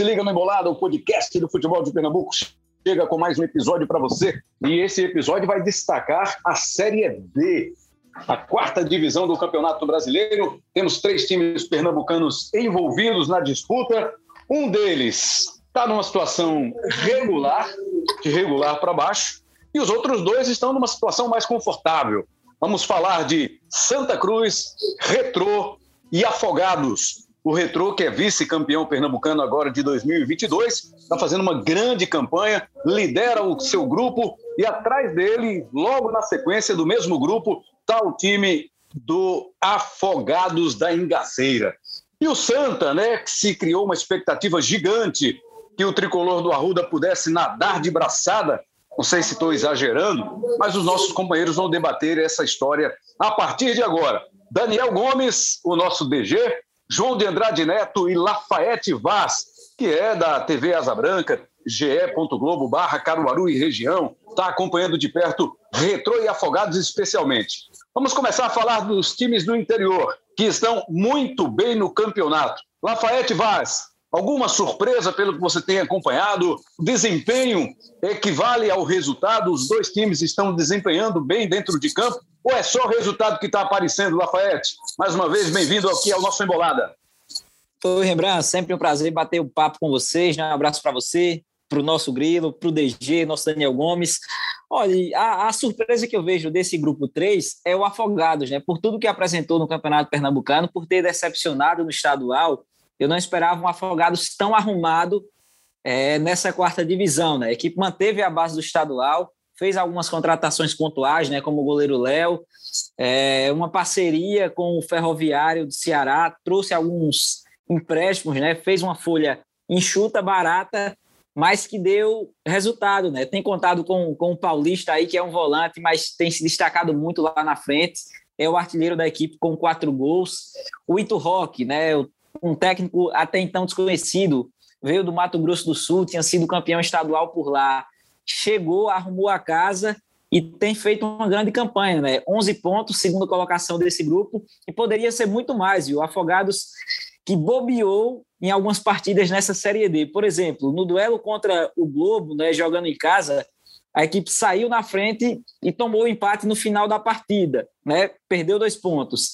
se liga no Embolada, o podcast do futebol de Pernambuco chega com mais um episódio para você. E esse episódio vai destacar a Série D, a quarta divisão do Campeonato Brasileiro. Temos três times pernambucanos envolvidos na disputa. Um deles está numa situação regular, de regular para baixo, e os outros dois estão numa situação mais confortável. Vamos falar de Santa Cruz, Retrô e Afogados. O Retrô, que é vice-campeão pernambucano agora de 2022, está fazendo uma grande campanha, lidera o seu grupo e atrás dele, logo na sequência do mesmo grupo, está o time do Afogados da Ingaceira. E o Santa, né, que se criou uma expectativa gigante que o tricolor do Arruda pudesse nadar de braçada. Não sei se estou exagerando, mas os nossos companheiros vão debater essa história a partir de agora. Daniel Gomes, o nosso DG, João de Andrade Neto e Lafayette Vaz, que é da TV Asa Branca, ge.globo barra Caruaru e região, está acompanhando de perto Retrô e Afogados especialmente. Vamos começar a falar dos times do interior, que estão muito bem no campeonato. Lafayette Vaz, alguma surpresa pelo que você tem acompanhado? Desempenho equivale ao resultado? Os dois times estão desempenhando bem dentro de campo? Ou é só o resultado que está aparecendo, Lafayette? Mais uma vez, bem-vindo aqui ao nosso Embolada. Oi, Rembrandt, sempre um prazer bater o um papo com vocês. Né? Um abraço para você, para o nosso Grilo, para o DG, nosso Daniel Gomes. Olha, a, a, surpresa que eu vejo desse grupo 3 é o Afogados, né? Por tudo que apresentou no Campeonato Pernambucano, por ter decepcionado no estadual, eu não esperava um Afogados tão arrumado é, nessa quarta divisão, né? A equipe manteve a base do estadual, fez algumas contratações pontuais, né, como o goleiro Léo, é, uma parceria com o Ferroviário do Ceará, trouxe alguns empréstimos, né, fez uma folha enxuta, barata, mas que deu resultado, né? Tem contado com, com o Paulista aí, que é um volante, mas tem se destacado muito lá na frente. É o artilheiro da equipe com quatro gols. O Ito Roque, né? Um técnico até então desconhecido, veio do Mato Grosso do Sul, tinha sido campeão estadual por lá, chegou, arrumou a casa e tem feito uma grande campanha, né? 11 pontos, segunda colocação desse grupo, e poderia ser muito mais. O Afogados que bobeou em algumas partidas nessa Série D. Por exemplo, no duelo contra o Globo, né, jogando em casa, a equipe saiu na frente e tomou o empate no final da partida, né? Perdeu dois pontos.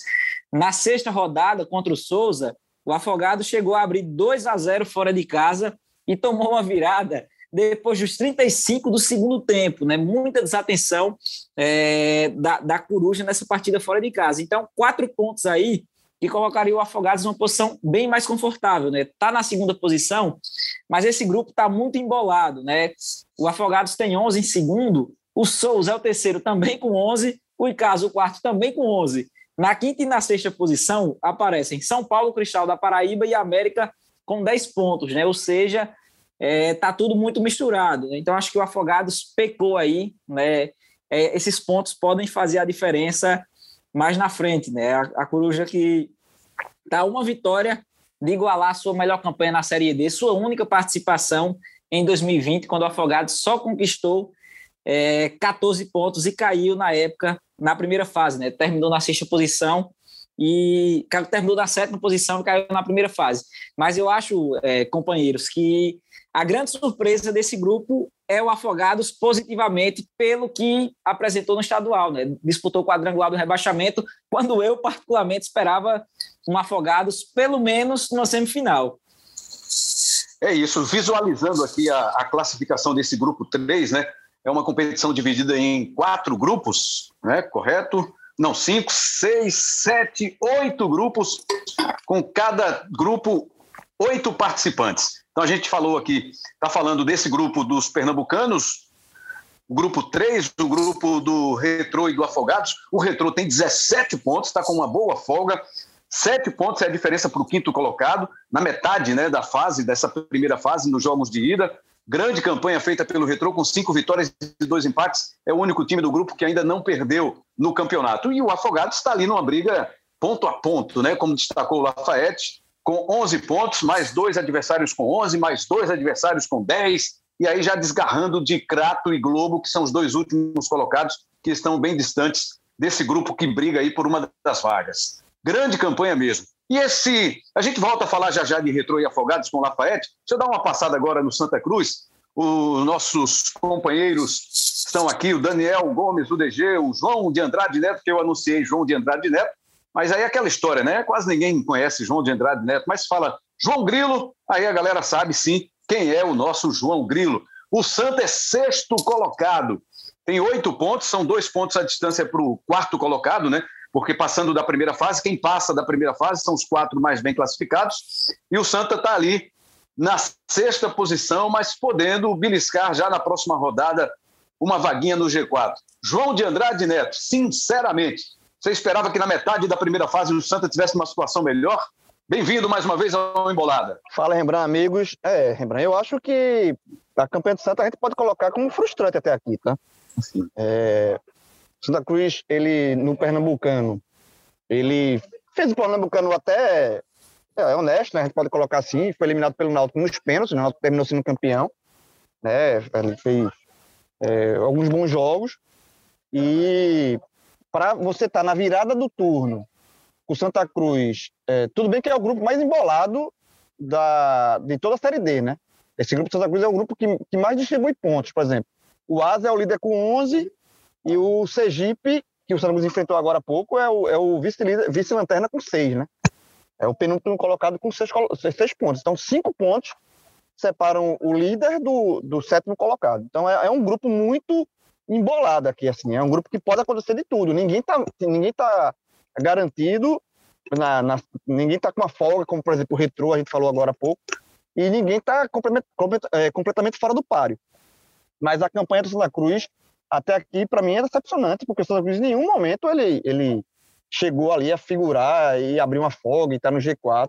Na sexta rodada contra o Souza, o Afogado chegou a abrir 2 a 0 fora de casa e tomou uma virada depois dos 35 do segundo tempo, né? Muita desatenção é, da, da Coruja nessa partida fora de casa. Então, quatro pontos aí que colocaria o Afogados numa posição bem mais confortável, né? Tá na segunda posição, mas esse grupo está muito embolado, né? O Afogados tem 11 em segundo, o Souza é o terceiro também com 11, o Icaso o quarto também com 11. Na quinta e na sexta posição aparecem São Paulo, Cristal da Paraíba e América com 10 pontos, né? Ou seja, é, tá tudo muito misturado. Né? Então, acho que o Afogados pecou aí, né? É, esses pontos podem fazer a diferença mais na frente, né? A, a Coruja que tá uma vitória de igualar sua melhor campanha na Série D, sua única participação em 2020, quando o Afogados só conquistou é, 14 pontos e caiu na época na primeira fase, né? Terminou na sexta posição e terminou na sétima posição caiu na primeira fase. Mas eu acho, é, companheiros, que a grande surpresa desse grupo é o Afogados positivamente pelo que apresentou no estadual, né? Disputou o quadrangular do rebaixamento, quando eu particularmente esperava um Afogados pelo menos numa semifinal. É isso, visualizando aqui a, a classificação desse grupo 3, né? É uma competição dividida em quatro grupos, né? Correto? Não, cinco, seis, sete, oito grupos, com cada grupo oito participantes. Então a gente falou aqui, está falando desse grupo dos pernambucanos, o grupo 3, o grupo do Retrô e do Afogados. O Retrô tem 17 pontos, está com uma boa folga. Sete pontos é a diferença para o quinto colocado, na metade né, da fase, dessa primeira fase, nos jogos de ida. Grande campanha feita pelo Retrô, com cinco vitórias e dois empates. É o único time do grupo que ainda não perdeu no campeonato. E o Afogados está ali numa briga ponto a ponto, né? Como destacou o Lafayette, com 11 pontos, mais dois adversários com 11, mais dois adversários com 10, e aí já desgarrando de Crato e Globo, que são os dois últimos colocados, que estão bem distantes desse grupo que briga aí por uma das vagas. Grande campanha mesmo. E esse. A gente volta a falar já já de Retrô e Afogados com Lafayette. Deixa eu dar uma passada agora no Santa Cruz. Os nossos companheiros estão aqui, o Daniel Gomes, do DG, o João de Andrade Neto, que eu anunciei João de Andrade Neto. Mas aí é aquela história, né? Quase ninguém conhece João de Andrade Neto, mas fala João Grilo, aí a galera sabe sim quem é o nosso João Grilo. O Santa é sexto colocado, tem oito pontos, são dois pontos a distância para o quarto colocado, né? Porque passando da primeira fase, quem passa da primeira fase são os quatro mais bem classificados, e o Santa está ali na sexta posição, mas podendo beliscar já na próxima rodada uma vaguinha no G4. João de Andrade Neto, sinceramente, você esperava que na metade da primeira fase o Santa tivesse uma situação melhor? Bem-vindo mais uma vez ao Embolada. Fala, Rembrandt, amigos. É, Rembrandt, eu acho que a campanha do Santa a gente pode colocar como frustrante até aqui, tá? É, Santa Cruz, ele no Pernambucano, ele fez o Pernambucano até é, é, honesto, né? A gente pode colocar assim, foi eliminado pelo Náutico nos pênaltis, o Náutico terminou sendo campeão, né? Ele fez é, alguns bons jogos e para você estar tá na virada do turno o Santa Cruz, é, tudo bem que é o grupo mais embolado da, de toda a Série D, né? Esse grupo Santa Cruz é o grupo que, que mais distribui pontos, por exemplo. O Asa é o líder com 11 e o Sergipe, que o Santa Cruz enfrentou agora há pouco, é o, é o vice-lanterna vice com 6, né? É o penúltimo colocado com 6 seis, pontos. Então, cinco pontos separam o líder do, do sétimo colocado. Então, é, é um grupo muito embolado aqui, assim. É um grupo que pode acontecer de tudo. Ninguém tá, ninguém tá garantido, na, na, ninguém está com uma folga, como por exemplo o Retro, a gente falou agora há pouco, e ninguém está completamente, é, completamente fora do páreo. Mas a campanha do Santa Cruz, até aqui, para mim, é decepcionante, porque o Santa Cruz em nenhum momento ele, ele chegou ali a figurar e abrir uma folga e tá no G4.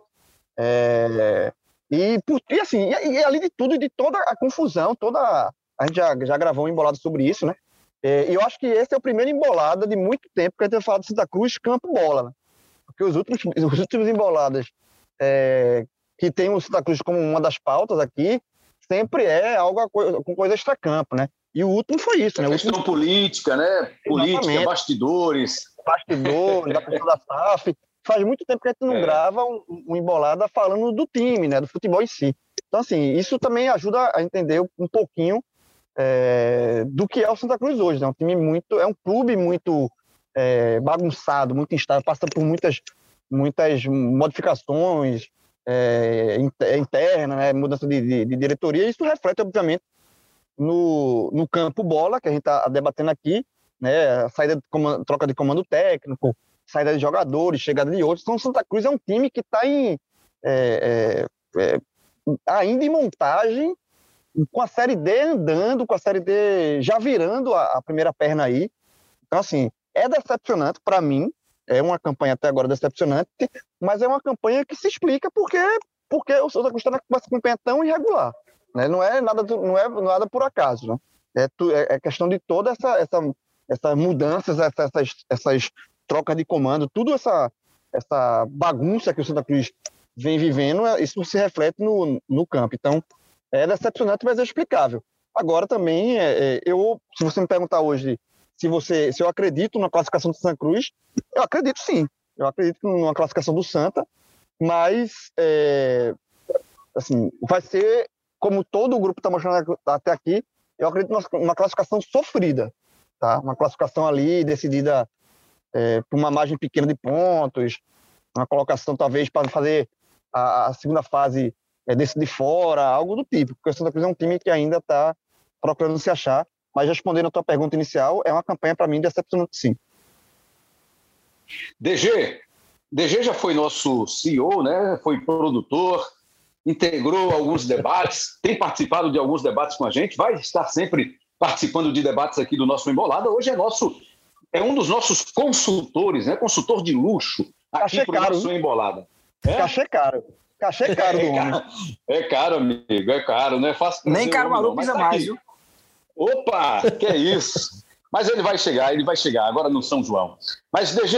É, e, e assim, e, e além de tudo, de toda a confusão, toda. A gente já, já gravou um embolado sobre isso, né? É, e eu acho que esse é o primeiro embolada de muito tempo que a gente vai falar de Santa Cruz campo-bola. Né? Porque os últimos, os últimos emboladas é, que tem o Santa Cruz como uma das pautas aqui, sempre é algo com coisa extra-campo, né? E o último foi isso, né? A questão último... política, né? Política, Exatamente. bastidores. Bastidores, da questão da SAF. Faz muito tempo que a gente não é. grava um, um embolada falando do time, né? Do futebol em si. Então, assim, isso também ajuda a entender um pouquinho é, do que é o Santa Cruz hoje. É né? um time muito, é um clube muito é, bagunçado, muito instável, passa por muitas, muitas modificações é, internas, né? mudança de, de, de, diretoria. Isso reflete, obviamente, no, no campo bola que a gente está debatendo aqui, né? saída de comando, troca de comando técnico, saída de jogadores, chegada de outros. Então, Santa Cruz é um time que está em é, é, é, ainda em montagem com a Série D andando, com a Série D já virando a, a primeira perna aí. Então, assim, é decepcionante para mim, é uma campanha até agora decepcionante, mas é uma campanha que se explica porque, porque o Souza Cruz está com essa campanha tão irregular. Né? Não é nada não é nada por acaso. Né? É, é, é questão de toda essa, essa, essas mudanças, essas, essas trocas de comando, tudo essa, essa bagunça que o Santa Cruz vem vivendo, isso se reflete no, no campo. Então, é decepcionante, mas é explicável. Agora também, é, é, eu, se você me perguntar hoje se você, se eu acredito na classificação do Santa Cruz, eu acredito sim. Eu acredito numa classificação do Santa, mas é, assim, vai ser como todo o grupo está mostrando até aqui. Eu acredito numa classificação sofrida, tá? Uma classificação ali decidida é, por uma margem pequena de pontos, uma colocação talvez para fazer a, a segunda fase é, desse de fora, algo do tipo, porque o Santa Cruz é um time que ainda está procurando se achar. Mas respondendo a tua pergunta inicial, é uma campanha para mim decepcionante, sim. DG, DG já foi nosso CEO, né? Foi produtor, integrou alguns debates, tem participado de alguns debates com a gente, vai estar sempre participando de debates aqui do nosso Embolada. Hoje é nosso, é um dos nossos consultores, né? Consultor de luxo aqui para o nosso Embolada. É? Cachê caro. Cachê caro do é homem. É caro, amigo, é caro, não é fácil. Nem caro maluco precisa tá mais, viu? Opa, que é isso? Mas ele vai chegar, ele vai chegar, agora no São João. Mas, DG,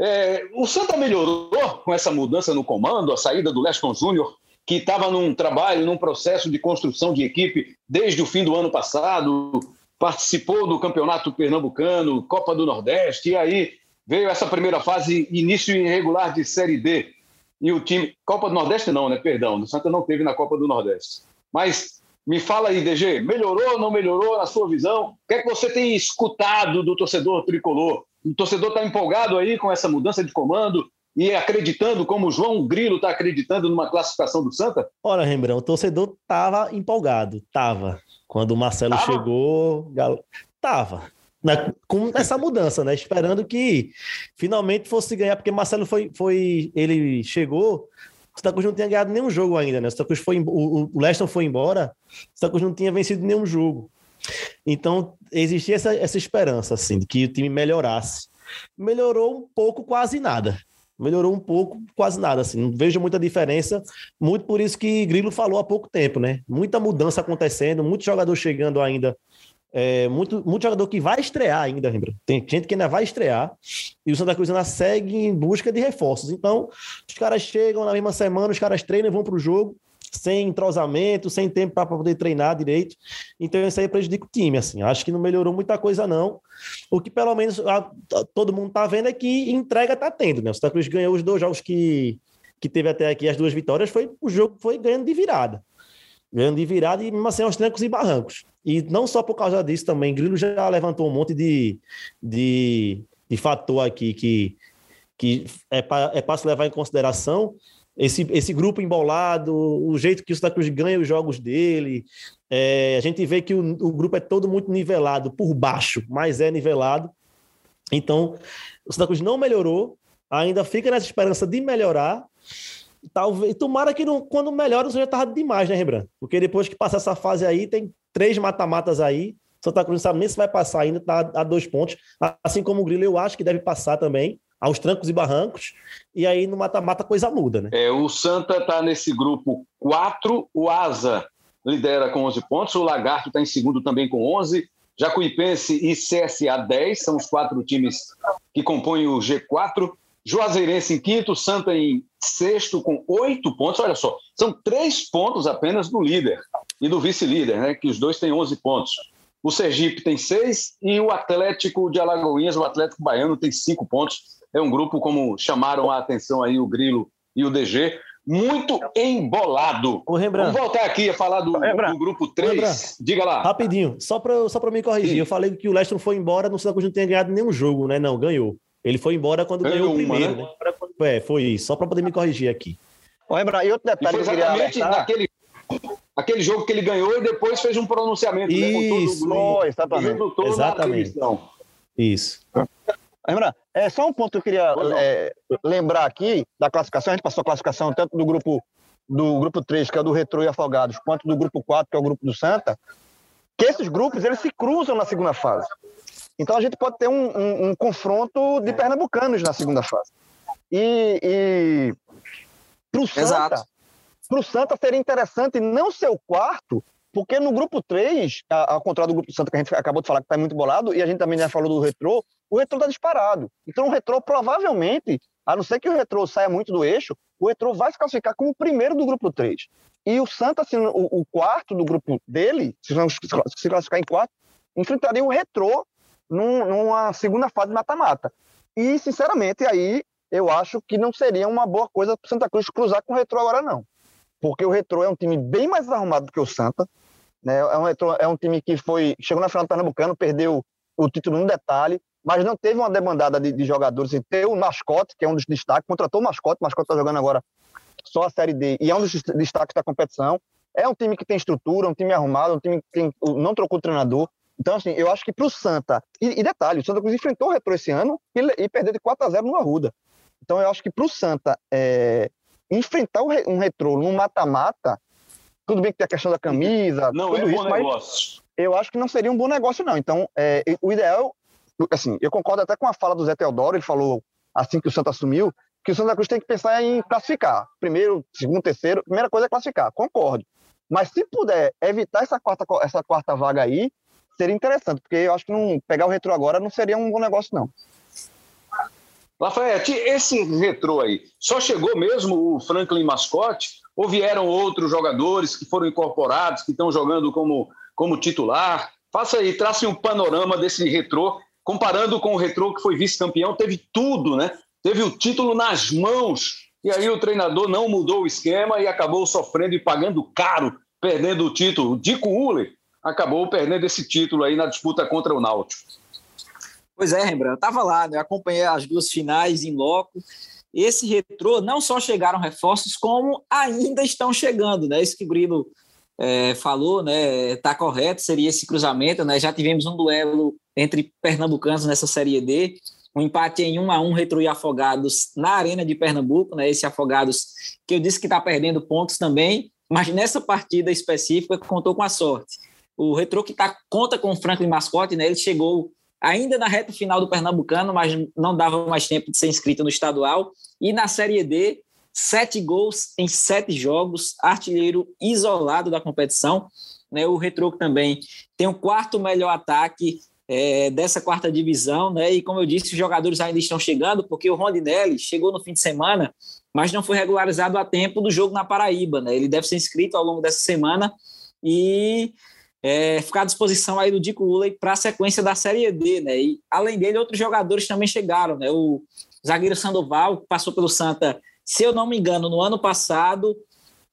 é, o Santa melhorou com essa mudança no comando, a saída do Leston Júnior, que estava num trabalho, num processo de construção de equipe desde o fim do ano passado, participou do Campeonato Pernambucano, Copa do Nordeste, e aí veio essa primeira fase, início irregular de Série D. e o time. Copa do Nordeste não, né? Perdão, o Santa não teve na Copa do Nordeste. Mas me fala aí, DG, melhorou ou não melhorou na sua visão? O que é que você tem escutado do torcedor tricolor? O torcedor está empolgado aí com essa mudança de comando e acreditando, como o João Grilo está acreditando numa classificação do Santa? Olha, Rembrandt, o torcedor estava empolgado, estava. Quando o Marcelo tava? chegou, estava. Na, com essa mudança, né? Esperando que finalmente fosse ganhar, porque Marcelo foi, foi ele chegou, o Santa Cruz não tinha ganhado nenhum jogo ainda, né? O Santa Cruz foi, o, o Leston foi embora, o Santa Cruz não tinha vencido nenhum jogo. Então, existia essa, essa esperança, assim, de que o time melhorasse. Melhorou um pouco, quase nada. Melhorou um pouco, quase nada, assim. Não vejo muita diferença. Muito por isso que Grilo falou há pouco tempo, né? Muita mudança acontecendo, muito jogador chegando ainda é, muito, muito jogador que vai estrear ainda, lembra? Tem gente que ainda vai estrear e o Santa Cruz ainda segue em busca de reforços. Então, os caras chegam na mesma semana, os caras treinam e vão para o jogo sem entrosamento, sem tempo para poder treinar direito. Então, isso aí prejudica o time. Assim. Acho que não melhorou muita coisa, não. O que pelo menos a, a, todo mundo está vendo é que entrega está tendo. Né? O Santa Cruz ganhou os dois jogos que, que teve até aqui, as duas vitórias, foi o jogo foi ganhando de virada. Ganhando de virada e mesmo assim aos trancos e barrancos. E não só por causa disso também, Grilo já levantou um monte de, de, de fator aqui que, que é para é se levar em consideração esse, esse grupo embolado, o jeito que o Santa Cruz ganha os jogos dele. É, a gente vê que o, o, grupo é todo muito nivelado por baixo, mas é nivelado. Então, o Santa Cruz não melhorou, ainda fica nessa esperança de melhorar. Talvez, tomara que não, quando melhora não seja tarde demais, né, Rembrandt? Porque depois que passar essa fase aí, tem três mata-matas aí. Santa Cruz não sabe nem se vai passar ainda, tá a dois pontos. Assim como o Grilo, eu acho que deve passar também aos trancos e barrancos, e aí no mata-mata coisa muda, né? É, o Santa está nesse grupo 4, o Asa lidera com 11 pontos, o Lagarto está em segundo também com 11, Jacuipense e CSA 10, são os quatro times que compõem o G4, Juazeirense em quinto, Santa em sexto com oito pontos, olha só, são três pontos apenas do líder e do vice-líder, né, que os dois têm 11 pontos. O Sergipe tem seis e o Atlético de Alagoinhas, o Atlético Baiano, tem cinco pontos é um grupo, como chamaram a atenção aí o Grilo e o DG, muito embolado. O Vamos voltar aqui a falar do, do grupo 3. Diga lá. Rapidinho, só para só me corrigir. Sim. Eu falei que o Leston foi embora, no Santa Cruz não tinha ganhado nenhum jogo, né? Não, ganhou. Ele foi embora quando ganhou, ganhou o primeiro, uma, né? né? É, foi isso. Só para poder me corrigir aqui. Lembra, e outro detalhe e foi exatamente naquele, aquele jogo que ele ganhou e depois fez um pronunciamento isso, né, com todo o grupo, exatamente. exatamente. Isso. Lembra? É só um ponto que eu queria é, lembrar aqui da classificação. A gente passou a classificação tanto do grupo do grupo 3, que é o do Retro e Afogados, quanto do grupo 4, que é o grupo do Santa, que esses grupos eles se cruzam na segunda fase. Então a gente pode ter um, um, um confronto de pernambucanos na segunda fase. E, e para o Santa, pro Santa seria interessante não ser o quarto, porque no grupo 3, ao contrário do grupo do Santa que a gente acabou de falar que está muito bolado, e a gente também já falou do Retro, o retrô está disparado. Então o retrô provavelmente, a não ser que o retrô saia muito do eixo, o retrô vai se classificar como o primeiro do grupo 3. E o Santa, assim, o, o quarto do grupo dele, se se classificar em quarto, enfrentaria o retrô num, numa segunda fase mata-mata. E, sinceramente, aí eu acho que não seria uma boa coisa para o Santa Cruz cruzar com o retrô agora, não. Porque o retrô é um time bem mais arrumado do que o Santa. Né? É, um retrô, é um time que foi chegou na final do Pernambucano, perdeu o título no detalhe, mas não teve uma demandada de, de jogadores. E tem o mascote, que é um dos destaques, contratou o mascote, o mascote está jogando agora só a Série D, e é um dos destaques da competição. É um time que tem estrutura, um time arrumado, um time que não trocou o treinador. Então, assim, eu acho que para o Santa. E, e, detalhe, o Santa Cruz enfrentou o Retro esse ano e, e perdeu de 4 a 0 no Arruda. Então, eu acho que para o Santa é, enfrentar um Retro num mata-mata, tudo bem que tem a questão da camisa, não tudo é um isso, bom negócio. eu acho que não seria um bom negócio, não. Então, é, o ideal assim, eu concordo até com a fala do Zé Teodoro, ele falou assim que o Santa assumiu, que o Santa Cruz tem que pensar em classificar. Primeiro, segundo, terceiro, primeira coisa é classificar, concordo. Mas se puder evitar essa quarta, essa quarta vaga aí, seria interessante, porque eu acho que não pegar o retrô agora não seria um bom negócio, não. Lafayette, esse retrô aí, só chegou mesmo o Franklin Mascote? Ou vieram outros jogadores que foram incorporados, que estão jogando como, como titular? Faça aí, trace um panorama desse retrô comparando com o Retrô, que foi vice-campeão, teve tudo, né? Teve o título nas mãos. E aí o treinador não mudou o esquema e acabou sofrendo e pagando caro, perdendo o título. Dico Uller acabou perdendo esse título aí na disputa contra o Náutico. Pois é, Rembrandt, eu estava lá, né? acompanhei as duas finais em loco. Esse retrô não só chegaram reforços, como ainda estão chegando, né? Isso que o Grilo é, falou, né? Tá correto, seria esse cruzamento, né? Já tivemos um duelo entre pernambucanos nessa Série D, um empate em 1 a 1 Retro e Afogados na Arena de Pernambuco, né? Esse Afogados que eu disse que está perdendo pontos também, mas nessa partida específica contou com a sorte. O Retro que tá, conta com o Franklin Mascote, né? Ele chegou ainda na reta final do Pernambucano, mas não dava mais tempo de ser inscrito no estadual. E na Série D, sete gols em sete jogos, artilheiro isolado da competição. Né? O Retro também tem o quarto melhor ataque é, dessa quarta divisão, né? E como eu disse, os jogadores ainda estão chegando, porque o Rondinelli chegou no fim de semana, mas não foi regularizado a tempo do jogo na Paraíba, né? Ele deve ser inscrito ao longo dessa semana e é, ficar à disposição aí do Dico Uley para a sequência da Série D, né? E além dele, outros jogadores também chegaram, né? O zagueiro Sandoval, que passou pelo Santa, se eu não me engano, no ano passado,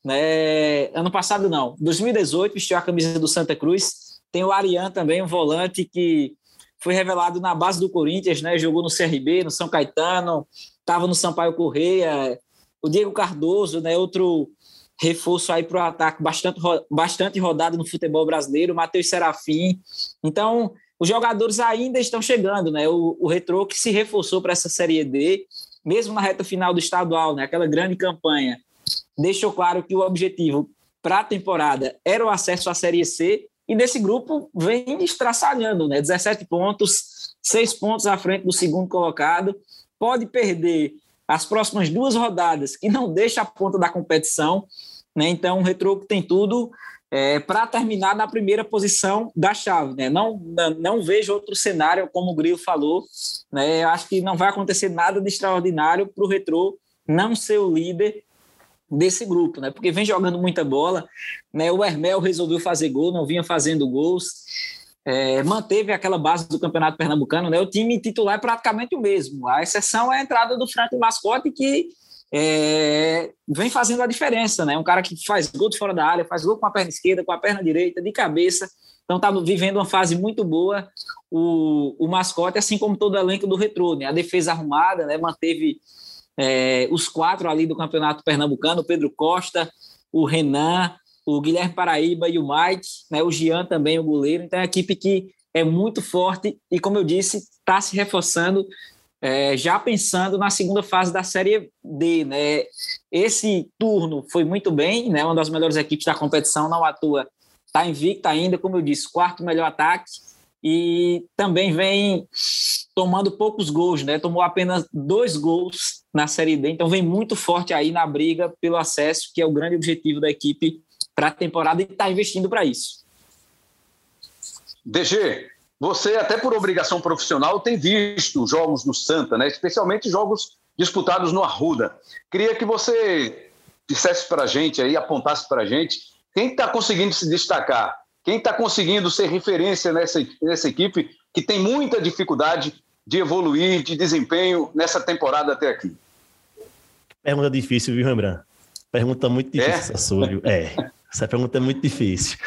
né? Ano passado não, 2018, vestiu a camisa do Santa Cruz. Tem o Arian também, um volante que foi revelado na base do Corinthians, né? Jogou no CRB, no São Caetano, estava no Sampaio Correia. O Diego Cardoso, né? Outro reforço aí para o ataque bastante, bastante rodado no futebol brasileiro, Matheus Serafim. Então, os jogadores ainda estão chegando, né? O, o Retro que se reforçou para essa Série D, mesmo na reta final do estadual, né? Aquela grande campanha, deixou claro que o objetivo para a temporada era o acesso à Série C, e nesse grupo vem estraçalhando, né? 17 pontos, 6 pontos à frente do segundo colocado, pode perder as próximas duas rodadas e não deixa a ponta da competição. Né? Então, o Retro tem tudo é, para terminar na primeira posição da chave. Né? Não, não vejo outro cenário, como o Grilo falou. Né? Eu acho que não vai acontecer nada de extraordinário para o Retro não ser o líder desse grupo, né? Porque vem jogando muita bola, né? O Hermel resolveu fazer gol, não vinha fazendo gols é, manteve aquela base do Campeonato Pernambucano, né? O time titular é praticamente o mesmo. A exceção é a entrada do Frank Mascote, que é, vem fazendo a diferença, né? Um cara que faz gol de fora da área, faz gol com a perna esquerda, com a perna direita, de cabeça. Então está vivendo uma fase muito boa o, o mascote, assim como todo o elenco do Retrô, né? A defesa arrumada, né? Manteve é, os quatro ali do Campeonato Pernambucano, o Pedro Costa, o Renan, o Guilherme Paraíba e o Mike, né, o Gian também, o goleiro. Então é uma equipe que é muito forte e, como eu disse, está se reforçando, é, já pensando na segunda fase da Série D. Né? Esse turno foi muito bem, né, uma das melhores equipes da competição, não atua, está invicta ainda, como eu disse, quarto melhor ataque e também vem tomando poucos gols, né? Tomou apenas dois gols na Série D, então vem muito forte aí na briga pelo acesso, que é o grande objetivo da equipe para a temporada e está investindo para isso. DG, você até por obrigação profissional tem visto jogos do Santa, né? especialmente jogos disputados no Arruda. Queria que você dissesse para a gente aí, apontasse para a gente, quem está conseguindo se destacar, quem está conseguindo ser referência nessa, nessa equipe que tem muita dificuldade de evoluir, de desempenho nessa temporada até aqui. Pergunta difícil, viu, Rembrandt? Pergunta muito difícil é? essa? É. Essa pergunta é muito difícil.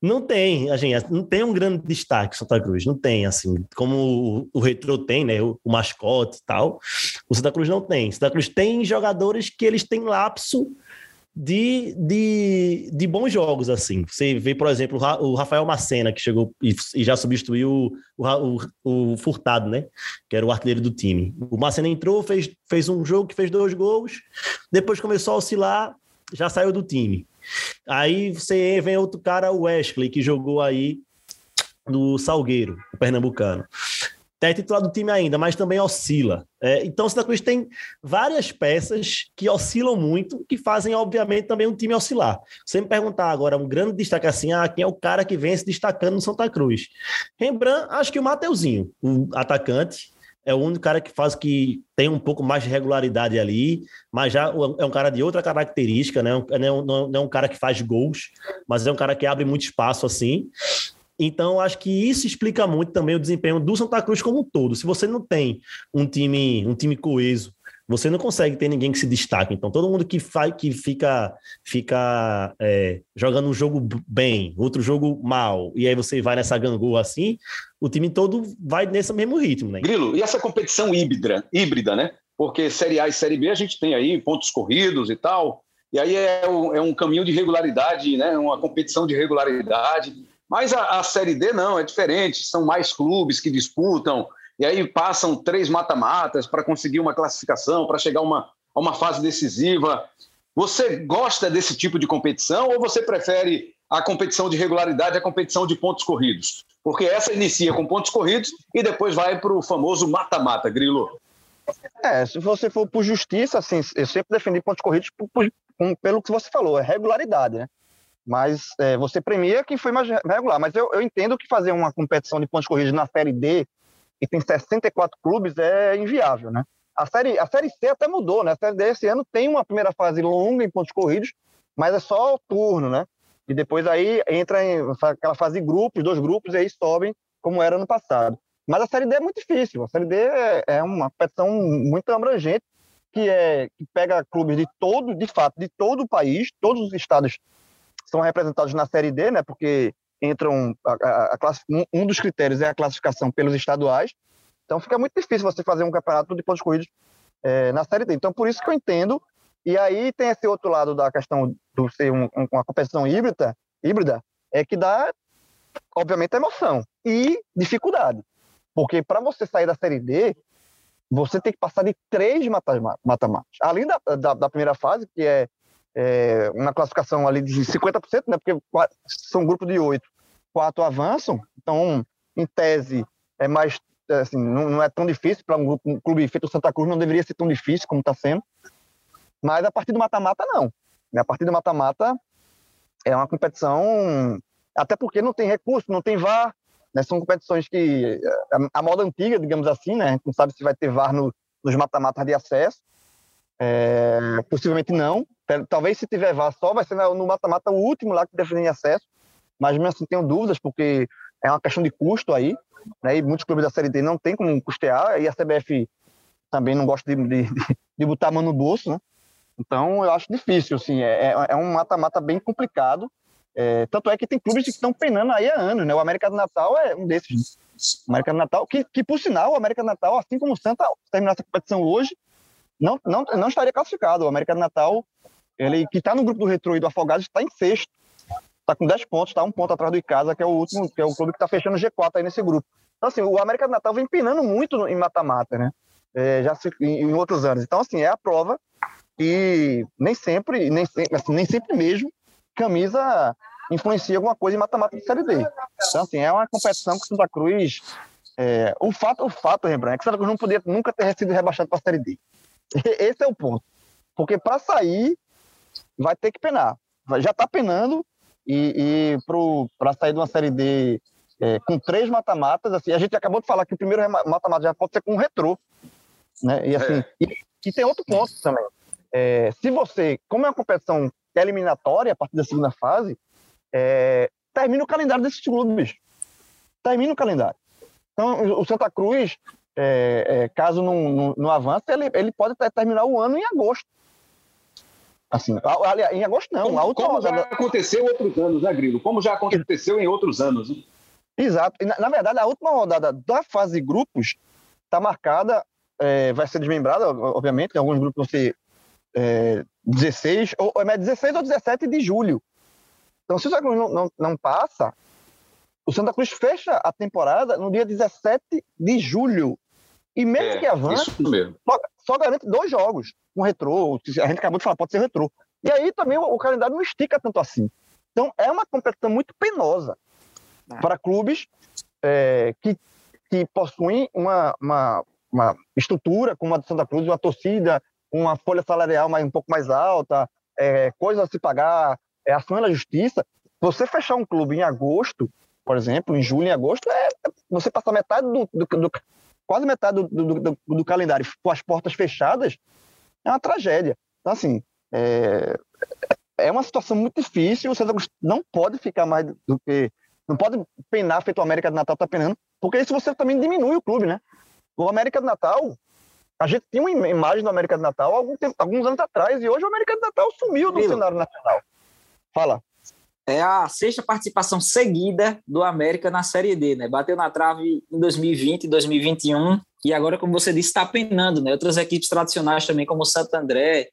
Não tem, a gente, não tem um grande destaque Santa Cruz, não tem, assim, como o, o Retro tem, né, o, o, mascote e tal, o Santa Cruz não tem. Santa Cruz tem jogadores que eles têm lapso de, de, de bons jogos, assim. Você vê, por exemplo, o Rafael Macena, que chegou e, e já substituiu o, o, o, Furtado, né, que era o artilheiro do time. O Macena entrou, fez, fez um jogo que fez dois gols, depois começou a oscilar, já saiu do time. Aí você vem outro cara, o Wesley, que jogou aí no Salgueiro, o pernambucano. É titular do time ainda, mas também oscila. É, então, o Santa Cruz tem várias peças que oscilam muito, que fazem, obviamente, também um time oscilar. Você me perguntar agora, um grande destaque assim, ah, quem é o cara que vem se destacando no Santa Cruz? Rembrandt, acho que o Mateuzinho, o atacante, é o único cara que faz que tem um pouco mais de regularidade ali, mas já é um cara de outra característica, né? Não é um, não é um cara que faz gols, mas é um cara que abre muito espaço assim. Então, acho que isso explica muito também o desempenho do Santa Cruz como um todo. Se você não tem um time, um time coeso, você não consegue ter ninguém que se destaque. Então, todo mundo que faz, que fica, fica é, jogando um jogo bem, outro jogo mal, e aí você vai nessa gangorra assim, o time todo vai nesse mesmo ritmo, né? Grilo, e essa competição híbrida, híbrida, né? Porque Série A e Série B a gente tem aí pontos corridos e tal, e aí é um, é um caminho de regularidade, né? Uma competição de regularidade. Mas a, a Série D não, é diferente, são mais clubes que disputam, e aí passam três mata-matas para conseguir uma classificação, para chegar a uma, a uma fase decisiva. Você gosta desse tipo de competição ou você prefere a competição de regularidade, a competição de pontos corridos? Porque essa inicia com pontos corridos e depois vai para o famoso mata-mata, Grilo. É, se você for por justiça, assim, eu sempre defendi pontos corridos por, por, pelo que você falou, é regularidade, né? Mas é, você premia quem foi mais regular. Mas eu, eu entendo que fazer uma competição de pontos corridos na Série D e tem 64 clubes, é inviável, né? A série, a série C até mudou, né? A série D esse ano tem uma primeira fase longa em pontos corridos, mas é só turno, né? E depois aí entra em aquela fase de grupos, dois grupos, e aí sobem, como era no passado. Mas a série D é muito difícil. A série D é, é uma competição muito abrangente, que, é, que pega clubes de todo, de fato, de todo o país, todos os estados são representados na série D, né? Porque entram a, a, a um dos critérios é a classificação pelos estaduais. Então fica muito difícil você fazer um campeonato de pontos corridos é, na Série D. Então por isso que eu entendo. E aí tem esse outro lado da questão do ser um, um, uma competição híbrida, híbrida, é que dá, obviamente, emoção e dificuldade. Porque para você sair da Série D, você tem que passar de três mata-matas. Além da, da, da, primeira fase, que é é, uma classificação ali de 50%, né, porque são um grupo de oito, quatro avançam, então, em tese, é mais, assim, não, não é tão difícil para um, um clube feito Santa Cruz, não deveria ser tão difícil como está sendo, mas a partir do mata-mata, não. A partir do mata-mata é uma competição, até porque não tem recurso, não tem VAR, né, são competições que, a, a moda antiga, digamos assim, né, não sabe se vai ter VAR no, nos mata-matas de acesso, é, possivelmente não. Talvez se tiver VAR só vai ser no mata-mata o último lá que define acesso. Mas mesmo assim tenho dúvidas, porque é uma questão de custo aí. Né, e muitos clubes da Série D não tem como custear. E a CBF também não gosta de, de, de botar a mão no bolso. Né? Então eu acho difícil. Assim, é, é, é um mata-mata bem complicado. É, tanto é que tem clubes que estão penando aí há anos, né? O América do Natal é um desses. O América do Natal, que, que por sinal, o América do Natal, assim como o Santa terminar essa competição hoje, não, não, não estaria classificado. O América do Natal, ele que está no grupo do Retro e do Afogados, está em sexto. Está com 10 pontos, está um ponto atrás do Icasa, que é o último, que é o clube que está fechando o G4 aí nesse grupo. Então, assim, o América do Natal vem pinando muito em mata-mata, né? É, já se, em, em, outros anos. Então, assim, é a prova e nem sempre, nem, assim, nem sempre mesmo, camisa influencia alguma coisa em mata-mata de Série D. Então, assim, é uma competição que Santa Cruz... É, o fato, o fato, Rembrandt, é que Santa Cruz não podia nunca ter sido rebaixado para a Série D. Esse é o ponto. Porque para sair, vai ter que penar. Já está penando, e, e para sair de uma Série D é, com três mata-matas, assim, a gente acabou de falar que o primeiro mata-mata já pode ser com um retrô. Né? E, assim, é. e, e, tem outro ponto também. É, se você, como é uma competição eliminatória a partir da segunda fase, é, termina o calendário desses clubes. Termina o calendário. Então, o Santa Cruz é, é, caso não, não, não, avance, ele, ele pode terminar o ano em agosto. Assim, aliás, em agosto não. Como, como já aconteceu em outros anos, né, Grilo? Como já aconteceu em outros anos. Né? Exato. Na, na, verdade, a última rodada da fase de grupos está marcada, é, vai ser desmembrada, obviamente, em alguns grupos vão ser é, 16, ou, é 16 ou 17 de julho. Então, se o Santa Cruz não, não, não passa, o Santa Cruz fecha a temporada no dia 17 de julho. E mesmo é, que avance, só, só, garante dois jogos. Um retrô, a gente acabou de falar, pode ser retrô. E aí também o, o calendário não estica tanto assim. Então é uma competição muito penosa é. para clubes é, que, que possuem uma, uma, uma, estrutura como a de Santa Cruz, uma torcida, uma folha salarial mais, um pouco mais alta, é, coisas a se pagar, é, ação na justiça. Você fechar um clube em agosto, por exemplo, em julho e agosto, é você passar metade do, do, do quase metade do, do, do, do, calendário com as portas fechadas, é uma tragédia. Então, assim, é, é uma situação muito difícil. O não pode ficar mais do que. Não pode penar feito o América do Natal está penando, porque isso você também diminui o clube, né? O América do Natal, A gente tinha uma imagem do América do Natal algum tempo, alguns anos atrás, e hoje o América do Natal sumiu do cenário nacional. Fala. É a sexta participação seguida do América na Série D, né? Bateu na trave em 2020, 2021, e agora, como você disse, está penando, né? Outras equipes tradicionais também, como o Santo André,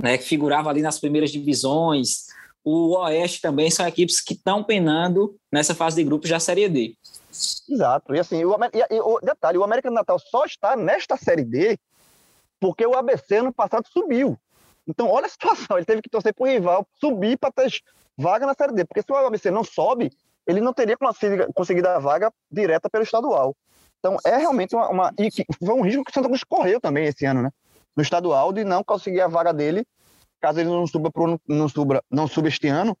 né, que figurava ali nas primeiras divisões, o Oeste também são equipes que estão penando nessa fase de grupos da Série D. Exato. E assim, o, e, e, o detalhe, o América do Natal só está nesta Série D porque o ABC ano passado subiu. Então, olha a situação, ele teve que torcer para o rival subir para ter vaga na Série D, porque se o ABC não sobe, ele não teria conseguido a vaga direta pelo estadual. Então, é realmente uma. uma e foi um risco que o Santa Cruz correu também esse ano, né? No estadual, de não conseguir a vaga dele, caso ele não suba, pro, não suba, não suba este ano,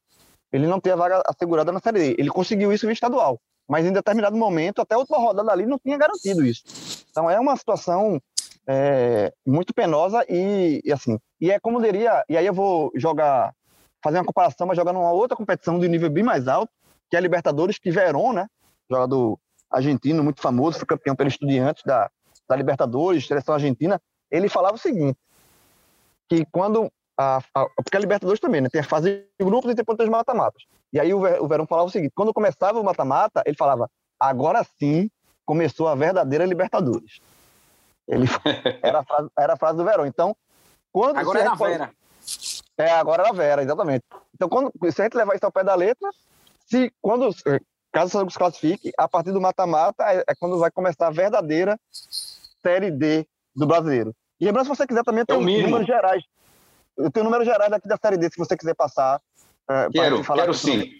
ele não tem a vaga assegurada na Série D. Ele conseguiu isso no estadual, mas em determinado momento, até a última rodada ali, não tinha garantido isso. Então, é uma situação é, muito penosa e, e, assim. E é como diria. E aí eu vou jogar. Fazer uma comparação, mas jogar numa outra competição de nível bem mais alto, que é a Libertadores, que Verón, né? Jogador argentino muito famoso, foi campeão pelo Estudiantes da, da Libertadores, seleção argentina, ele falava o seguinte, que quando a, a, porque a Libertadores também, né, tem a fase de grupos e depois tem os mata-matas. E aí o, o Verão falava o seguinte, quando começava o mata-mata, ele falava, agora sim começou a verdadeira Libertadores. Ele, era, a frase, era a frase do Verão. Então, quando... Agora é na Vera. É, agora na Vera, exatamente. Então, quando, se a gente levar isso ao pé da letra, se quando caso o Santos classifique, a partir do mata-mata é, é, quando vai começar a verdadeira Série D do brasileiro. E lembrando, se você quiser também, tem é números gerais. Eu tenho números gerais daqui da Série D, se você quiser passar. É, quero, quero sim.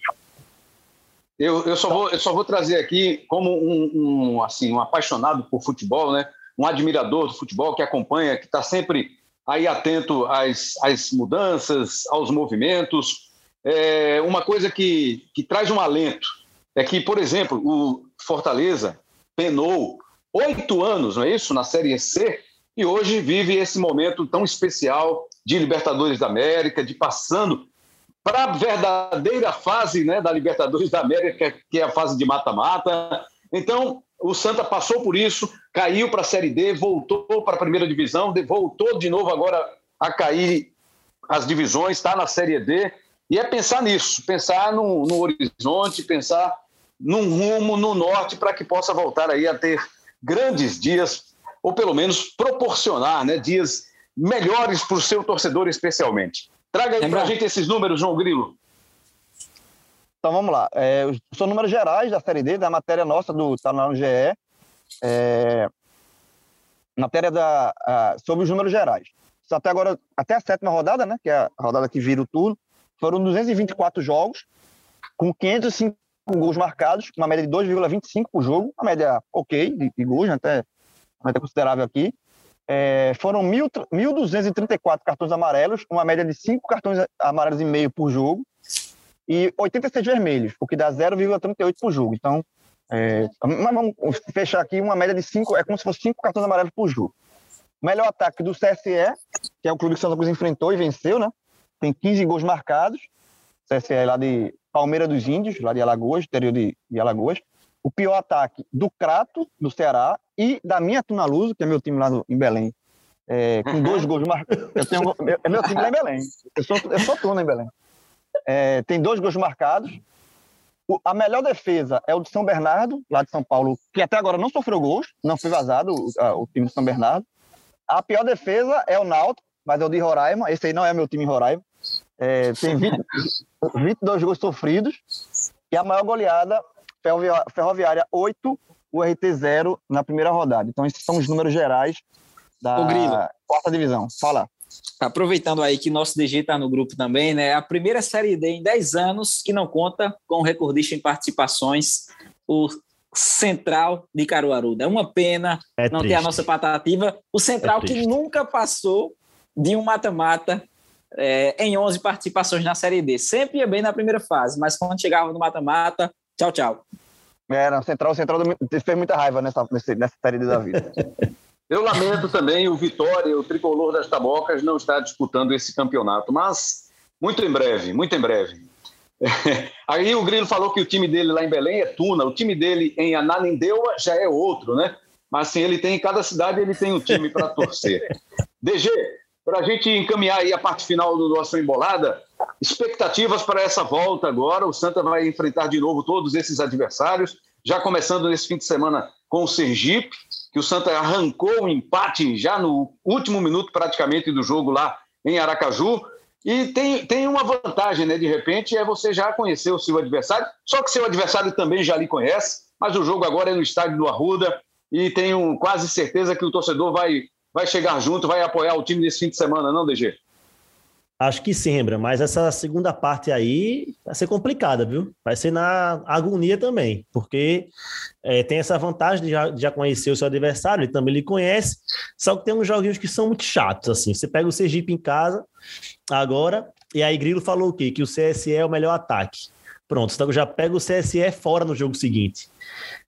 Eu, eu, só vou, eu só vou trazer aqui, como um, um, assim, um apaixonado por futebol, né? um admirador do futebol que acompanha, que está sempre aí atento às, às mudanças, aos movimentos. É uma coisa que, que traz um alento é que, por exemplo, o Fortaleza penou oito anos, não é isso, na Série C, e hoje vive esse momento tão especial de Libertadores da América, de passando para a verdadeira fase né, da Libertadores da América, que é a fase de mata-mata. Então, o Santa passou por isso, caiu para a Série D, voltou para a primeira divisão, voltou de novo agora a cair as divisões, está na Série D. E é pensar nisso, pensar no, no horizonte, pensar num rumo no norte para que possa voltar aí a ter grandes dias, ou pelo menos proporcionar né, dias melhores para o seu torcedor especialmente. Traga aí para a gente esses números, João Grilo. Então vamos lá. É, são números gerais da Série D, da matéria nossa do Tá no GE. É, matéria da, a, sobre os números gerais. Até agora, até a sétima rodada, né, que é a rodada que vira o turno, foram 224 jogos, com 505 gols marcados, uma média de 2,25 por jogo, uma média ok de, de gols, né, até, até considerável aqui. É, foram 1.234 cartões amarelos, uma média de 5 cartões amarelos e meio por jogo, e 86 vermelhos, o que dá 0,38 por jogo. Então, é, mas vamos fechar aqui uma média de 5, é como se fosse 5 cartões amarelos por jogo. Melhor ataque do CSE, que é o clube que o Santa Cruz enfrentou e venceu, né? Tem 15 gols marcados. CSE é lá de Palmeira dos Índios, lá de Alagoas, interior de, de Alagoas. O pior ataque do Crato, do Ceará, e da minha Tuna Luso, que é meu time lá em Belém, é, com dois gols marcados. Eu tenho, é meu time lá em Belém. Eu sou, eu sou Tuna em Belém. É, tem dois gols marcados. A melhor defesa é o de São Bernardo, lá de São Paulo, que até agora não sofreu gols, não foi vazado o, time de São Bernardo. A pior defesa é o Náutico, mas é o de Roraima. Esse aí não é meu time em Roraima. É, tem 20, 22 gols sofridos. E a maior goleada, Ferroviária 8, o RT 0 na primeira rodada. Então, esses são os números gerais da quarta divisão. Fala. Aproveitando aí que nosso DG está no grupo também, né? A primeira Série D em 10 anos que não conta com o recordista em participações, o Central de Caruaru. É uma pena é não ter a nossa patativa. O Central é que nunca passou de um mata-mata é, em 11 participações na Série D. Sempre ia bem na primeira fase, mas quando chegava no mata-mata, tchau, tchau. É, não, Central, Central fez muita raiva nessa, nessa Série D da vida. Eu lamento também o Vitória, o tricolor das Tabocas, não estar disputando esse campeonato, mas muito em breve, muito em breve. Aí o Grilo falou que o time dele lá em Belém é Tuna, o time dele em Ananindeua já é outro, né? mas assim, ele tem em cada cidade ele tem um time para torcer. DG, para a gente encaminhar aí a parte final do nosso embolada, expectativas para essa volta agora. O Santa vai enfrentar de novo todos esses adversários, já começando nesse fim de semana com o Sergipe, que o Santa arrancou o um empate já no último minuto praticamente do jogo lá em Aracaju. E tem, tem uma vantagem, né? De repente, é você já conhecer o seu adversário, só que seu adversário também já lhe conhece, mas o jogo agora é no estádio do Arruda e tenho quase certeza que o torcedor vai, vai chegar junto, vai apoiar o time nesse fim de semana, não, DG? Acho que sim, Rembra, mas essa segunda parte aí vai ser complicada, viu? Vai ser na agonia também, porque é, tem essa vantagem de já, de já, conhecer o seu adversário, ele também lhe conhece, só que tem uns joguinhos que são muito chatos, assim. Você pega o Sergipe em casa agora, e aí Grilo falou o quê? Que o CSE é o melhor ataque. Pronto, então já pega o CSE fora no jogo seguinte.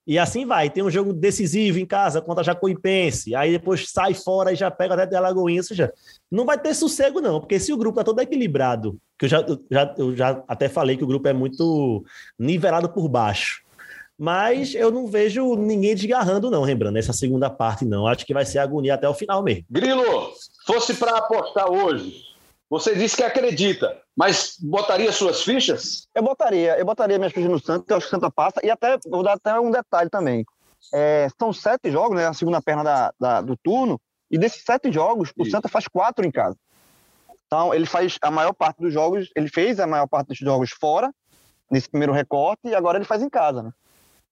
E assim vai. Tem um jogo decisivo em casa contra a Jacuipense. Aí depois sai fora e já pega até a Lagoinha. Ou seja, não vai ter sossego, não. Porque se o grupo está todo equilibrado, que eu já, eu já, eu já até falei que o grupo é muito nivelado por baixo. Mas eu não vejo ninguém desgarrando, não, lembrando, nessa segunda parte, não. Acho que vai ser agonia até o final mesmo. Grilo, fosse para apostar hoje, você disse que acredita, mas botaria suas fichas? Eu botaria, eu botaria minhas fichas no Santos, que eu acho que o Santa passa. E até vou dar até um detalhe também. É, são sete jogos, né? A segunda perna da, da, do turno, e desses sete jogos, o Santa faz quatro em casa. Então, ele faz a maior parte dos jogos, ele fez a maior parte dos jogos fora, nesse primeiro recorte, e agora ele faz em casa, né?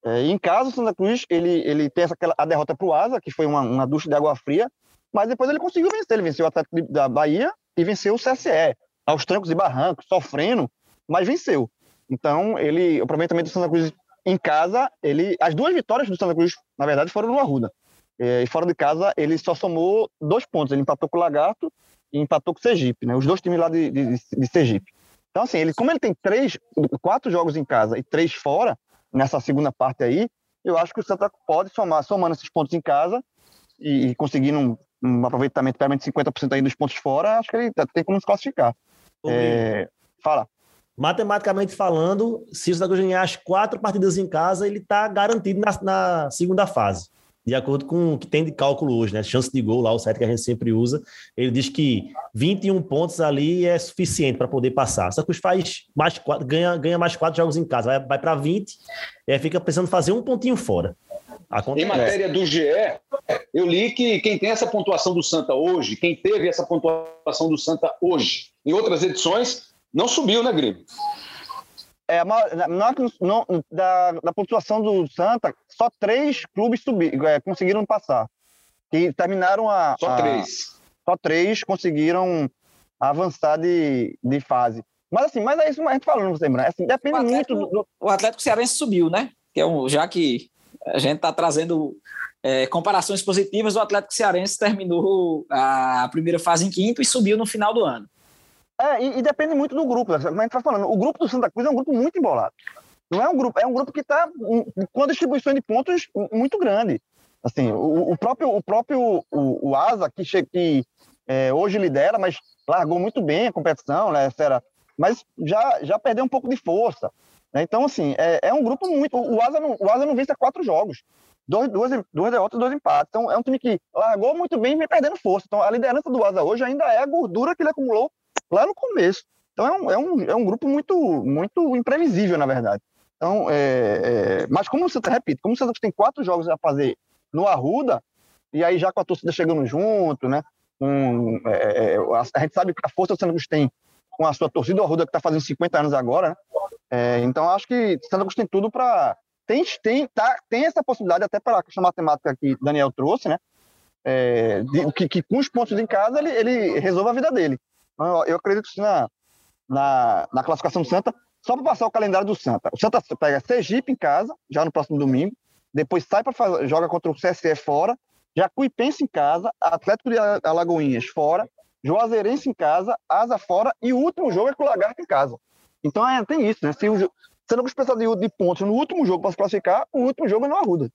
É, em casa, o Santa Cruz, ele, ele tem essa, a derrota para o Asa, que foi uma, uma ducha de água fria, mas depois ele conseguiu vencer. Ele venceu o Atlético da Bahia e venceu o CSE, aos trancos e barrancos, sofrendo, mas venceu. Então, ele, o aproveitamento do Santa Cruz em casa, ele, as duas vitórias do Santa Cruz, na verdade, foram no Arruda. É, e fora de casa, ele só somou dois pontos. Ele empatou com o Lagarto e empatou com o Sergipe, né? Os dois times lá de, de, de Sergipe. Então, assim, ele, como ele tem três, quatro jogos em casa e três fora, nessa segunda parte aí, eu acho que o Santa pode somar, somando esses pontos em casa e, e conseguindo um, aproveitamento pelo menos 50% aí dos pontos fora, acho que ele tem como se classificar. É, fala. Matematicamente falando, se o Santa Cruz ganhar as quatro partidas em casa, ele está garantido na, na, segunda fase. De acordo com o que tem de cálculo hoje, né? Chance de gol lá, o site que a gente sempre usa. Ele diz que 21 pontos ali é suficiente para poder passar. Só que faz mais quatro, ganha, ganha mais quatro jogos em casa, vai, vai para 20, e aí fica pensando fazer um pontinho fora. Acontece. Em matéria do GE, eu li que quem tem essa pontuação do Santa hoje, quem teve essa pontuação do Santa hoje, em outras edições, não subiu, né, Grilo? É, não, da, da pontuação do Santa, só três clubes subiram, é, conseguiram passar. Que terminaram a. Só a, três. Só três conseguiram avançar de, de fase. Mas assim, mas é isso que a gente falando, você lembra? Assim, depende o Atlético, muito do. O Atlético Cearense subiu, né? Que é um, já que a gente está trazendo é, comparações positivas, o Atlético Cearense terminou a primeira fase em quinto e subiu no final do ano. É, e, e depende muito do grupo, né? como a gente está falando. O grupo do Santa Cruz é um grupo muito embolado. Não é um grupo, é um grupo que está com a distribuição de pontos muito grande. Assim, o, o próprio, o próprio o, o Asa, que, che, que é, hoje lidera, mas largou muito bem a competição, né, Era, mas já, já perdeu um pouco de força. Né? Então, assim, é, é, um grupo muito. O Asa não, o Asa não vence há quatro jogos. Dois, duas, duas derrotas, dois empates. Então, é um time que largou muito bem e vem perdendo força. Então, a liderança do Asa hoje ainda é a gordura que ele acumulou lá no começo. Então, é um, é um, é um grupo muito, muito imprevisível, na verdade. Então, é, é, mas como você repito, como você tem quatro jogos a fazer no Arruda, e aí já com a torcida chegando junto, né? Um, é, é a, gente sabe que a força que o Santa Cruz tem com a sua torcida, o Arruda que está fazendo 50 anos agora, né? É, então, acho que Santa Cruz tem tudo para. Tem, tem, tá, tem essa possibilidade, até pela questão matemática que Daniel trouxe, né? É, de, que, que, com os pontos em casa ele, ele resolve a vida dele. Eu, acredito na, na, na classificação do Santa, só para passar o calendário do Santa. O Santa pega Sergipe em casa, já no próximo domingo, depois sai para joga contra o CSE fora, Jacuipense em casa, Atlético de Alagoinhas fora, Juazeirense em casa, Asa fora e o último jogo é com o Lagarto em casa. Então é, tem isso, né? Se o sendo que precisar de, de pontos no último jogo para se classificar, o último jogo é no Arruda.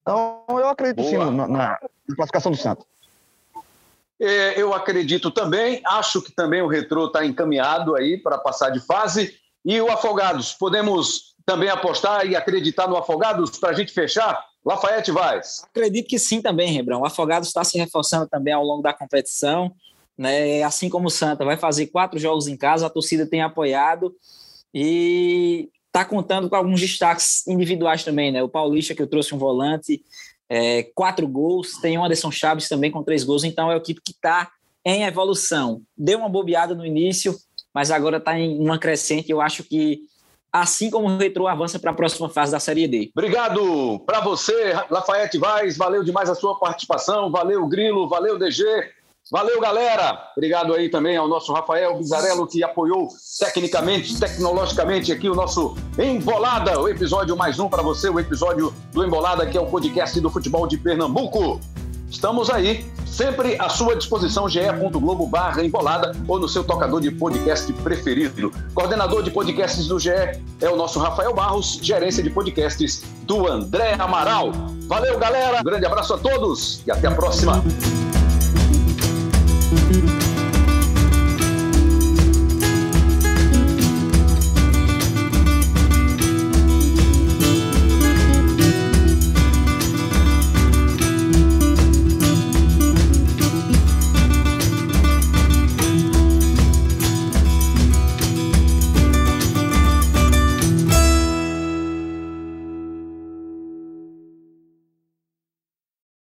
Então eu acredito Boa. sim na, na, na, classificação do Santos. É, eu acredito também, acho que também o Retrô está encaminhado aí para passar de fase. E o Afogados, podemos também apostar e acreditar no Afogados para a gente fechar Lafayette Vaz. Acredito que sim também, Rebrão. O Afogados está se reforçando também ao longo da competição. Né? Assim como o Santa vai fazer quatro jogos em casa, a torcida tem apoiado e está contando com alguns destaques individuais também, né? O Paulista, que eu trouxe um volante, é, quatro gols, tem o Anderson Chaves também com três gols, então é o equipe que está em evolução. Deu uma bobeada no início, mas agora está em uma crescente. Eu acho que assim como o Retro avança para a próxima fase da Série D. Obrigado para você, Lafayette Vaz, valeu demais a sua participação, valeu Grilo, valeu DG, valeu galera, obrigado aí também ao nosso Rafael Bizarello que apoiou tecnicamente, tecnologicamente aqui o nosso Embolada, o episódio mais um para você, o episódio do Embolada que é o podcast do futebol de Pernambuco. Estamos aí, sempre à sua disposição, ge.globo barra embolada ou no seu tocador de podcast preferido. Coordenador de podcasts do GE é o nosso Rafael Barros, gerência de podcasts do André Amaral. Valeu, galera! Um grande abraço a todos e até a próxima!